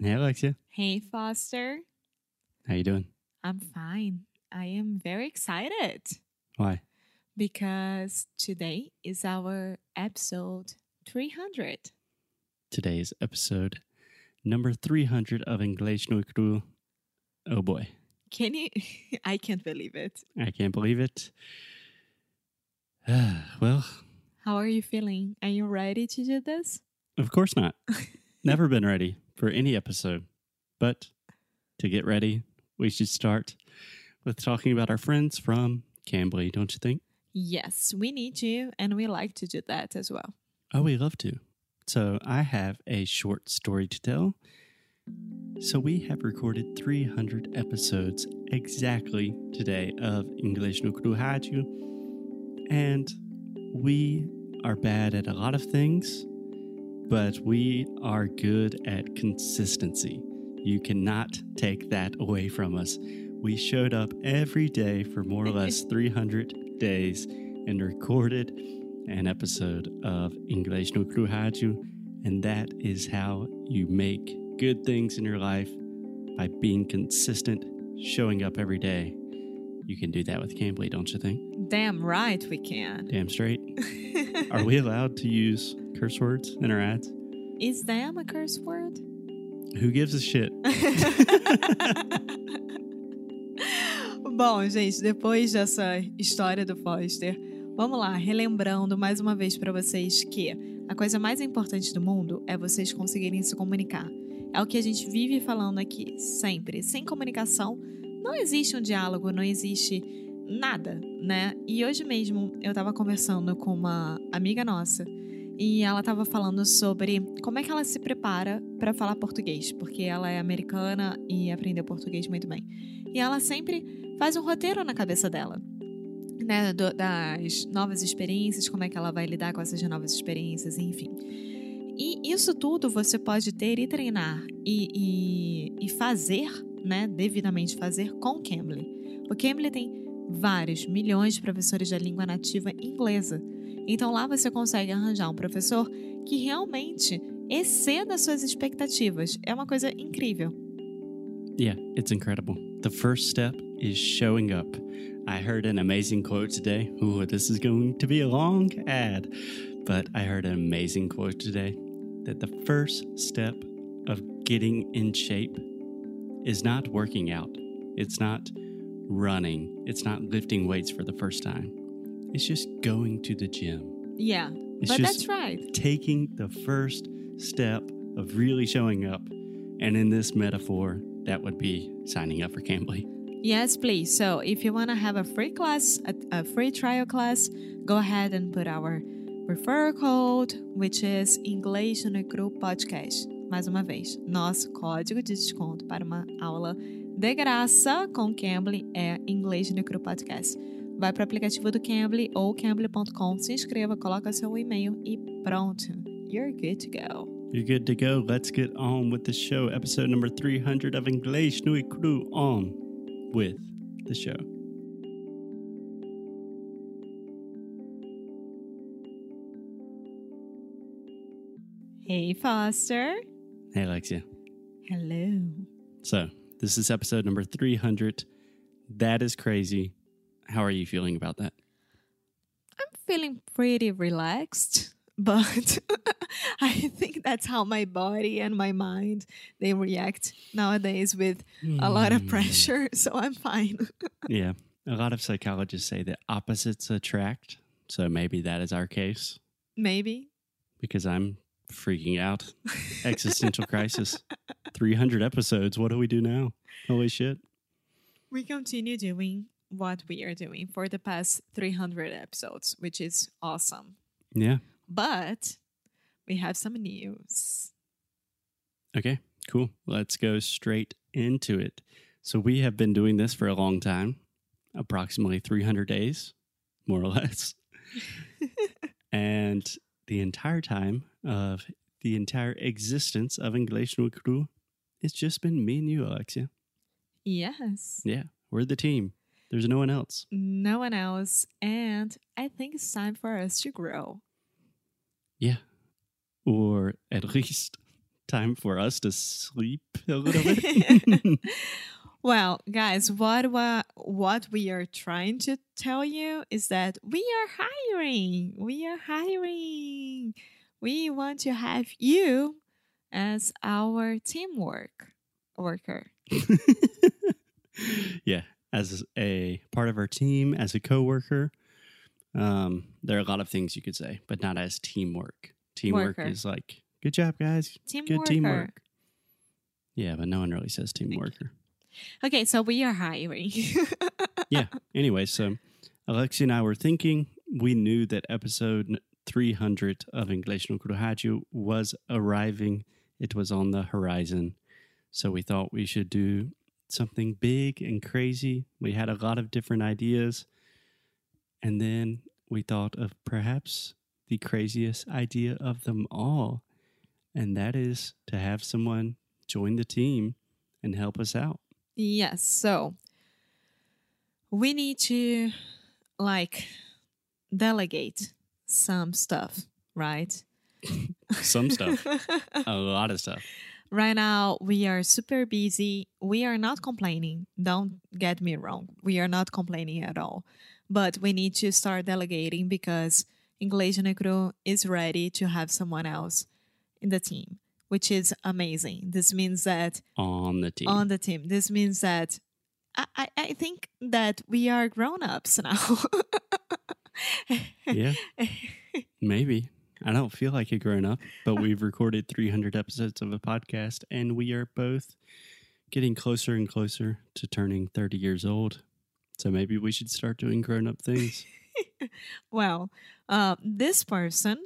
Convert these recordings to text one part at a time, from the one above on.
Hey, Alexia. Hey, Foster. How you doing? I'm fine. I am very excited Why? because today is our episode 300. Today's episode number 300 of English no Cru. Oh boy. Can you? I can't believe it. I can't believe it. well, How are you feeling? Are you ready to do this? of course not. Never been ready for any episode. But to get ready, we should start with talking about our friends from Cambly, don't you think? Yes, we need to, and we like to do that as well. Oh, we love to. So, I have a short story to tell. So, we have recorded 300 episodes exactly today of English no Rádio. And we are bad at a lot of things, but we are good at consistency. You cannot take that away from us. We showed up every day for more or less 300 days and recorded an episode of English no Rádio, and that is how you make good things in your life by being consistent, showing up every day. You can do that with Cambly, don't you think? Damn right we can. Damn straight. Are we allowed to use curse words in our ads? Is damn a curse word? Who gives a shit? Bom, gente, depois dessa história do Foster, vamos lá, relembrando mais uma vez para vocês que a coisa mais importante do mundo é vocês conseguirem se comunicar. É o que a gente vive falando aqui sempre. Sem comunicação, não existe um diálogo, não existe nada, né? E hoje mesmo eu tava conversando com uma amiga nossa e ela tava falando sobre como é que ela se prepara para falar português, porque ela é americana e aprendeu português muito bem. E ela sempre faz um roteiro na cabeça dela. Né, do- das novas experiências, como é que ela vai lidar com essas novas experiências, enfim. E isso tudo você pode ter e treinar e, e, e fazer, né, devidamente fazer com o Cambly. O Cambly tem vários milhões de professores da língua nativa inglesa. Então lá você consegue arranjar um professor que realmente exceda suas expectativas. É uma coisa incrível. Yeah, it's incredible. The first step is showing up. I heard an amazing quote today. Ooh, this is going to be a long ad, but I heard an amazing quote today that the first step of getting in shape is not working out. It's not running. It's not lifting weights for the first time. It's just going to the gym. Yeah, It's but that's right. taking the first step of really showing up. And in this metaphor, that would be signing up for Cambly. Yes, please. So if you want to have a free class, a, a free trial class, go ahead and put our referral code, which is Inglês no Cru Podcast. Mais uma vez, nosso código de desconto para uma aula de graça com Cambly é Inglês no Cru Podcast. Vai para o aplicativo do Cambly ou cambly.com, se inscreva, coloca seu e-mail e pronto. You're good to go. You're good to go. Let's get on with the show. Episode number 300 of English no Cru on with the show. Hey, Foster. Hey, Alexia. Hello. So, this is episode number 300. That is crazy. How are you feeling about that? I'm feeling pretty relaxed, but I think that's how my body and my mind they react nowadays with a lot of Hmm. pressure, so I'm fine. Yeah. A lot of psychologists say that opposites attract. So, maybe that is our case Maybe. because I'm freaking out. Existential crisis. 300 episodes. What do we do now? Holy shit. We continue doing what we are doing for the past 300 episodes, which is awesome. Yeah. But we have some news. Okay, cool. Let's go straight into it. So, we have been doing this for a long time, approximately 300 days, more or less. and the entire time of the entire existence of English no Cru, it's just been me and you, Alexia. Yes. Yeah, we're the team. There's no one else. No one else. And I think it's time for us to grow. Yeah. Or at least time for us to sleep a little bit. well, guys, what wa- what we are trying to tell you is that we are hiring. We are hiring. We want to have you as our teamwork worker. yeah, as a part of our team, as a coworker. Um, there are a lot of things you could say, but not as teamwork. Teamwork Worker. is like, good job, guys. Team Good worker. teamwork. Yeah, but no one really says teamworker. Okay, so we are hiring. yeah. Anyway, so Alexi and I were thinking, we knew that episode 300 of English no Kurohaju was arriving. It was on the horizon. So we thought we should do something big and crazy. We had a lot of different ideas. And then we thought of perhaps the craziest idea of them all. And that is to have someone join the team and help us out. yes, so we need to like delegate some stuff, right? Some stuff, a lot of stuff. Right now, we are super busy. We are not complaining. Don't get me wrong. We are not complaining at all. But we need to start delegating because Inglês Negro is ready to have someone else in the team, which is amazing. This means that on the team. on the team, this means that I, I, I think that we are grown ups now. yeah, maybe. I don't feel like a grown up, but we've recorded 300 episodes of a podcast and we are both getting closer and closer to turning 30 years old. So maybe we should start doing grown up things. well, uh, this person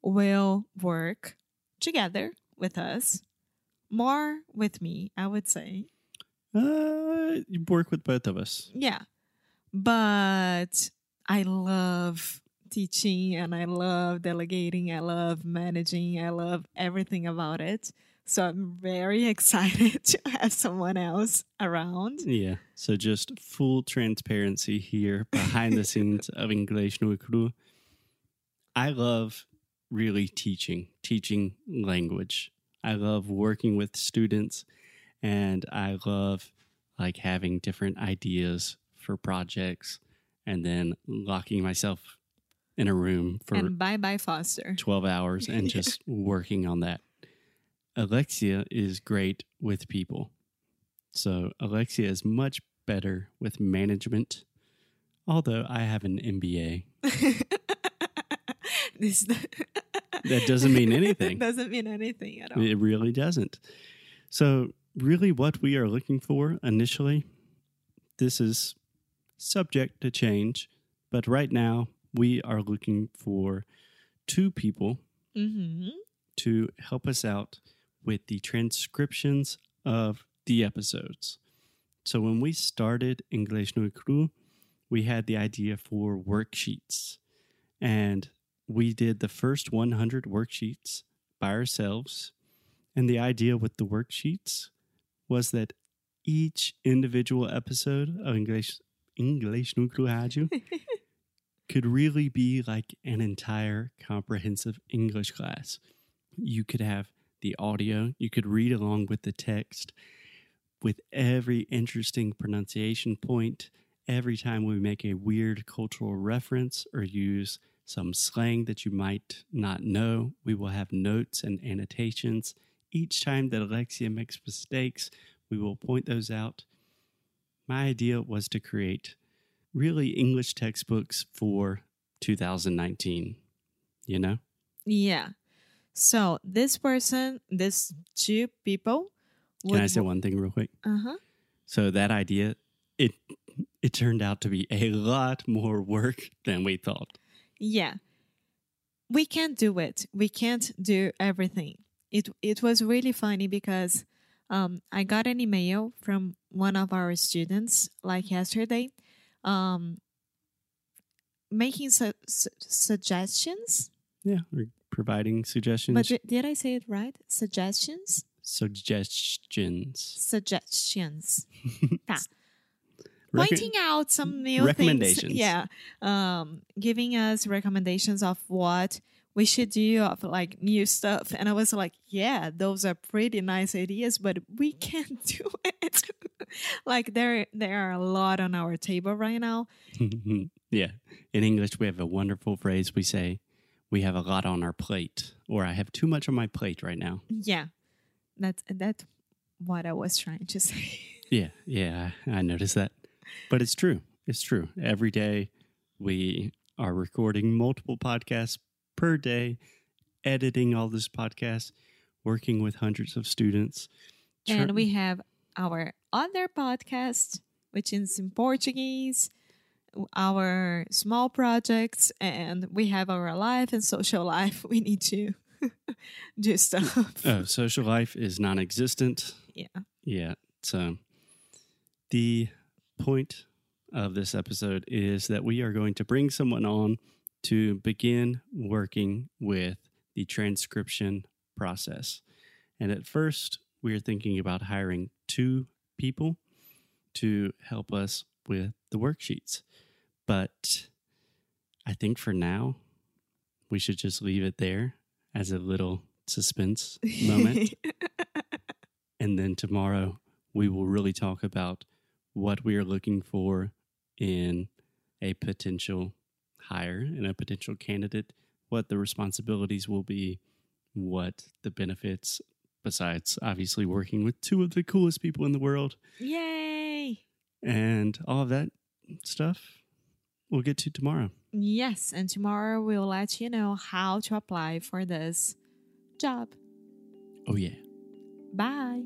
will work together with us, more with me, I would say. Uh, you work with both of us. Yeah. But I love teaching and I love delegating. I love managing. I love everything about it. So I'm very excited to have someone else around. Yeah. So just full transparency here behind the scenes of English no Cru. I love really teaching, teaching language. I love working with students and I love like having different ideas for projects and then locking myself in a room for And bye bye, Foster. 12 hours and just working on that. Alexia is great with people. So Alexia is much better with management. Although I have an MBA, this that doesn't mean anything. doesn't mean anything at all. It really doesn't. So, really, what we are looking for initially, this is subject to change, but right now we are looking for two people hmm to help us out with the transcriptions of the episodes. So when we started English no Cru, we had the idea for worksheets. And we did the first 100 worksheets by ourselves. And the idea with the worksheets was that each individual episode of English English no Cru could really be like an entire comprehensive English class. You could have the audio, you could read along with the text with every interesting pronunciation point. Every time we make a weird cultural reference or use some slang that you might not know, we will have notes and annotations. Each time that Alexia makes mistakes, we will point those out. My idea was to create really English textbooks for 2019, you know? Yeah. So this person, this two people, Can I say one thing real quick? Uh huh. So that idea, it it turned out to be a lot more work than we thought. Yeah. We can't do it. We can't do everything. It it was really funny because um, I got an email from one of our students like yesterday, um, making su- su- suggestions. Yeah, we're providing suggestions. But di- did I say it right? Suggestions. suggestions. Suggestions. Pointing out some new recommendations. things. Yeah. Um, giving us recommendations of what we should do uh, of like new stuff. And I was like, yeah, those are pretty nice ideas, but we can't do it. like there there are a lot on our table right now. yeah. In English, we have a wonderful phrase we say, we have a lot on our plate, or I have too much on my plate right now. Yeah. That's that's what I was trying to say. Yeah, yeah, I noticed that. But it's true. It's true. Every day we are recording multiple podcasts per day, editing all this podcast, working with hundreds of students. And we have our other podcast, which is in Portuguese, our small projects, and we have our life and social life. We need to do stuff. Oh, social life is non existent. Yeah. Yeah. So the point of this episode is that we are going to bring someone on to begin working with the transcription process. And at first, we are thinking about hiring two people to help us with the worksheets. But I think for now, we should just leave it there as a little suspense moment. and then tomorrow, we will really talk about what we are looking for in a potential hire and a potential candidate, what the responsibilities will be, what the benefits, besides obviously working with two of the coolest people in the world. Yay! And all of that stuff we'll get to tomorrow. Yes, and tomorrow we'll let you know how to apply for this job. Oh, yeah. Bye.